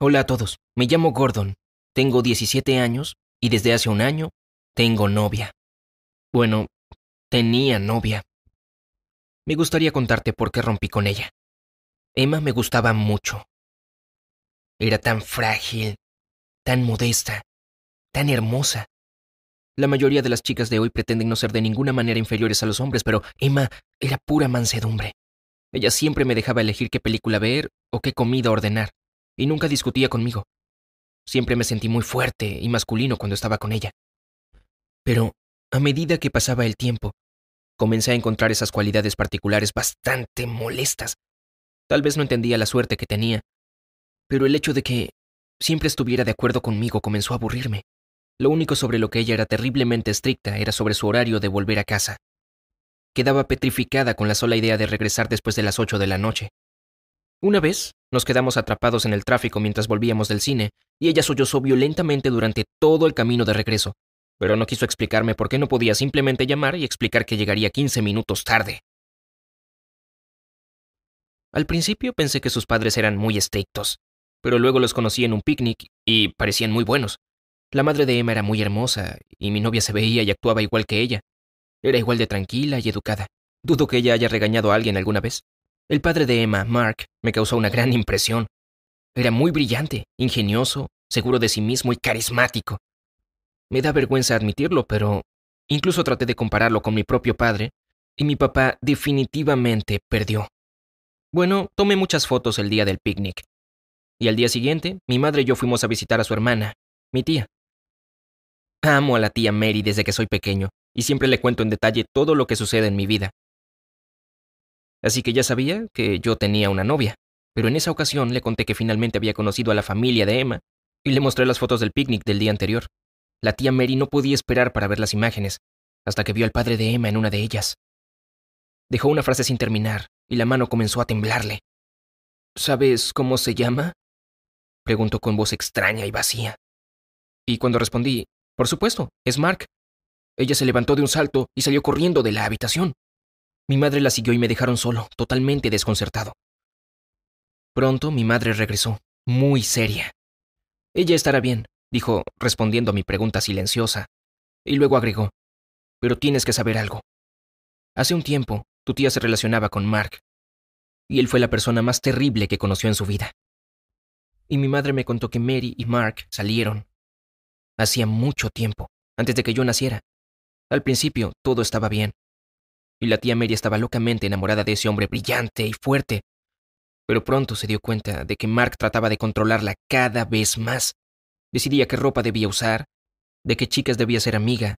Hola a todos, me llamo Gordon, tengo 17 años y desde hace un año tengo novia. Bueno, tenía novia. Me gustaría contarte por qué rompí con ella. Emma me gustaba mucho. Era tan frágil, tan modesta, tan hermosa. La mayoría de las chicas de hoy pretenden no ser de ninguna manera inferiores a los hombres, pero Emma era pura mansedumbre. Ella siempre me dejaba elegir qué película ver o qué comida ordenar, y nunca discutía conmigo. Siempre me sentí muy fuerte y masculino cuando estaba con ella. Pero, a medida que pasaba el tiempo, comencé a encontrar esas cualidades particulares bastante molestas. Tal vez no entendía la suerte que tenía, pero el hecho de que siempre estuviera de acuerdo conmigo comenzó a aburrirme. Lo único sobre lo que ella era terriblemente estricta era sobre su horario de volver a casa. Quedaba petrificada con la sola idea de regresar después de las ocho de la noche. Una vez nos quedamos atrapados en el tráfico mientras volvíamos del cine, y ella sollozó violentamente durante todo el camino de regreso, pero no quiso explicarme por qué no podía simplemente llamar y explicar que llegaría 15 minutos tarde. Al principio pensé que sus padres eran muy estrictos, pero luego los conocí en un picnic y parecían muy buenos. La madre de Emma era muy hermosa y mi novia se veía y actuaba igual que ella. Era igual de tranquila y educada. Dudo que ella haya regañado a alguien alguna vez. El padre de Emma, Mark, me causó una gran impresión. Era muy brillante, ingenioso, seguro de sí mismo y carismático. Me da vergüenza admitirlo, pero incluso traté de compararlo con mi propio padre, y mi papá definitivamente perdió. Bueno, tomé muchas fotos el día del picnic. Y al día siguiente, mi madre y yo fuimos a visitar a su hermana, mi tía. Amo a la tía Mary desde que soy pequeño, y siempre le cuento en detalle todo lo que sucede en mi vida. Así que ya sabía que yo tenía una novia, pero en esa ocasión le conté que finalmente había conocido a la familia de Emma, y le mostré las fotos del picnic del día anterior. La tía Mary no podía esperar para ver las imágenes, hasta que vio al padre de Emma en una de ellas. Dejó una frase sin terminar, y la mano comenzó a temblarle. ¿Sabes cómo se llama? preguntó con voz extraña y vacía. Y cuando respondí, por supuesto, es Mark. Ella se levantó de un salto y salió corriendo de la habitación. Mi madre la siguió y me dejaron solo, totalmente desconcertado. Pronto mi madre regresó, muy seria. Ella estará bien, dijo, respondiendo a mi pregunta silenciosa, y luego agregó, pero tienes que saber algo. Hace un tiempo, tu tía se relacionaba con Mark, y él fue la persona más terrible que conoció en su vida. Y mi madre me contó que Mary y Mark salieron. Hacía mucho tiempo, antes de que yo naciera. Al principio, todo estaba bien. Y la tía Mary estaba locamente enamorada de ese hombre brillante y fuerte. Pero pronto se dio cuenta de que Mark trataba de controlarla cada vez más Decidía qué ropa debía usar, de qué chicas debía ser amiga,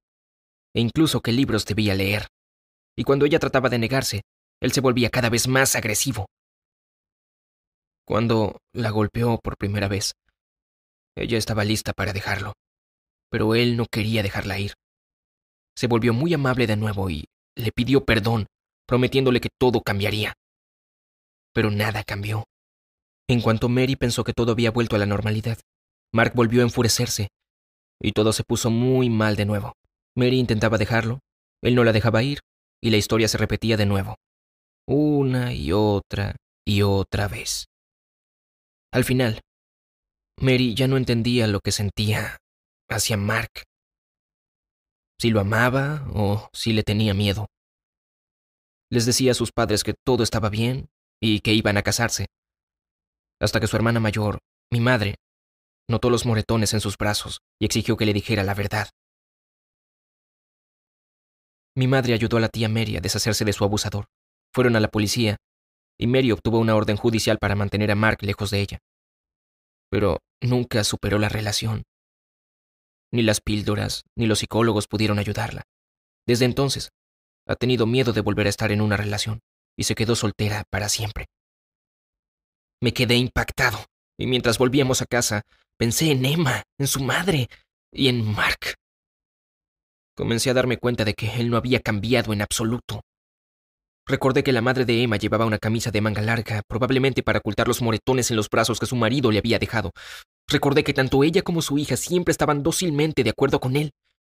e incluso qué libros debía leer. Y cuando ella trataba de negarse, él se volvía cada vez más agresivo. Cuando la golpeó por primera vez, ella estaba lista para dejarlo, pero él no quería dejarla ir. Se volvió muy amable de nuevo y le pidió perdón, prometiéndole que todo cambiaría. Pero nada cambió. En cuanto Mary pensó que todo había vuelto a la normalidad, Mark volvió a enfurecerse, y todo se puso muy mal de nuevo. Mary intentaba dejarlo, él no la dejaba ir, y la historia se repetía de nuevo, una y otra y otra vez. Al final, Mary ya no entendía lo que sentía hacia Mark. Si lo amaba o si le tenía miedo. Les decía a sus padres que todo estaba bien y que iban a casarse. Hasta que su hermana mayor, mi madre, Notó los moretones en sus brazos y exigió que le dijera la verdad. Mi madre ayudó a la tía Mary a deshacerse de su abusador. Fueron a la policía y Mary obtuvo una orden judicial para mantener a Mark lejos de ella. Pero nunca superó la relación. Ni las píldoras ni los psicólogos pudieron ayudarla. Desde entonces, ha tenido miedo de volver a estar en una relación y se quedó soltera para siempre. Me quedé impactado y mientras volvíamos a casa, Pensé en Emma, en su madre y en Mark. Comencé a darme cuenta de que él no había cambiado en absoluto. Recordé que la madre de Emma llevaba una camisa de manga larga, probablemente para ocultar los moretones en los brazos que su marido le había dejado. Recordé que tanto ella como su hija siempre estaban dócilmente de acuerdo con él.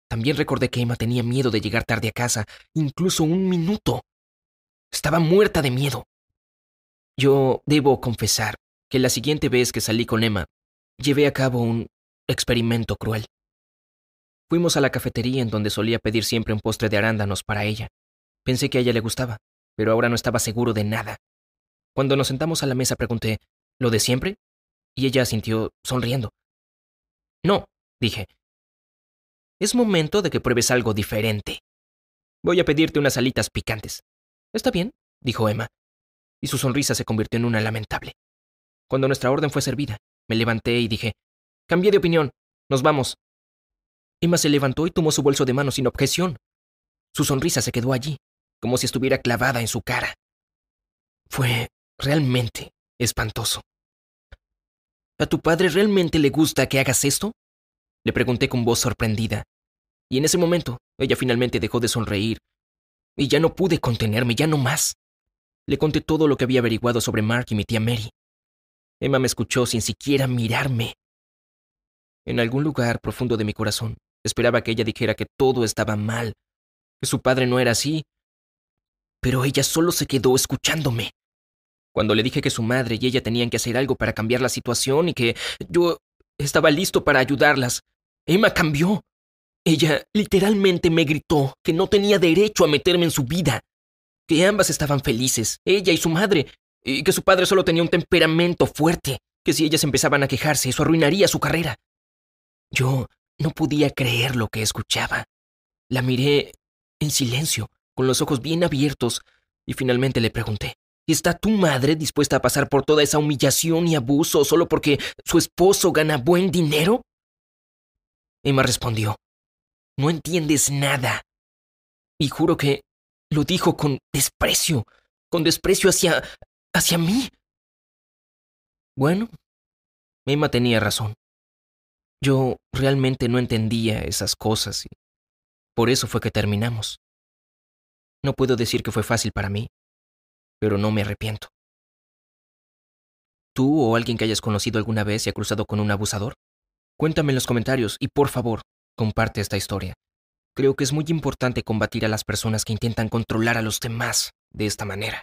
También recordé que Emma tenía miedo de llegar tarde a casa, incluso un minuto. Estaba muerta de miedo. Yo debo confesar que la siguiente vez que salí con Emma llevé a cabo un experimento cruel. Fuimos a la cafetería en donde solía pedir siempre un postre de arándanos para ella. Pensé que a ella le gustaba, pero ahora no estaba seguro de nada. Cuando nos sentamos a la mesa pregunté, ¿lo de siempre? Y ella asintió, sonriendo. No, dije. Es momento de que pruebes algo diferente. Voy a pedirte unas alitas picantes. Está bien, dijo Emma, y su sonrisa se convirtió en una lamentable. Cuando nuestra orden fue servida, me levanté y dije, cambié de opinión, nos vamos. Emma se levantó y tomó su bolso de mano sin objeción. Su sonrisa se quedó allí, como si estuviera clavada en su cara. Fue realmente espantoso. ¿A tu padre realmente le gusta que hagas esto? Le pregunté con voz sorprendida. Y en ese momento, ella finalmente dejó de sonreír. Y ya no pude contenerme, ya no más. Le conté todo lo que había averiguado sobre Mark y mi tía Mary. Emma me escuchó sin siquiera mirarme. En algún lugar profundo de mi corazón, esperaba que ella dijera que todo estaba mal, que su padre no era así. Pero ella solo se quedó escuchándome. Cuando le dije que su madre y ella tenían que hacer algo para cambiar la situación y que yo estaba listo para ayudarlas, Emma cambió. Ella literalmente me gritó que no tenía derecho a meterme en su vida, que ambas estaban felices, ella y su madre, y que su padre solo tenía un temperamento fuerte, que si ellas empezaban a quejarse eso arruinaría su carrera. Yo no podía creer lo que escuchaba. La miré en silencio, con los ojos bien abiertos, y finalmente le pregunté, ¿Está tu madre dispuesta a pasar por toda esa humillación y abuso solo porque su esposo gana buen dinero? Emma respondió, No entiendes nada. Y juro que lo dijo con desprecio, con desprecio hacia... hacia mí. Bueno, Emma tenía razón. Yo realmente no entendía esas cosas y por eso fue que terminamos. No puedo decir que fue fácil para mí, pero no me arrepiento. ¿Tú o alguien que hayas conocido alguna vez se ha cruzado con un abusador? Cuéntame en los comentarios y por favor, comparte esta historia. Creo que es muy importante combatir a las personas que intentan controlar a los demás de esta manera.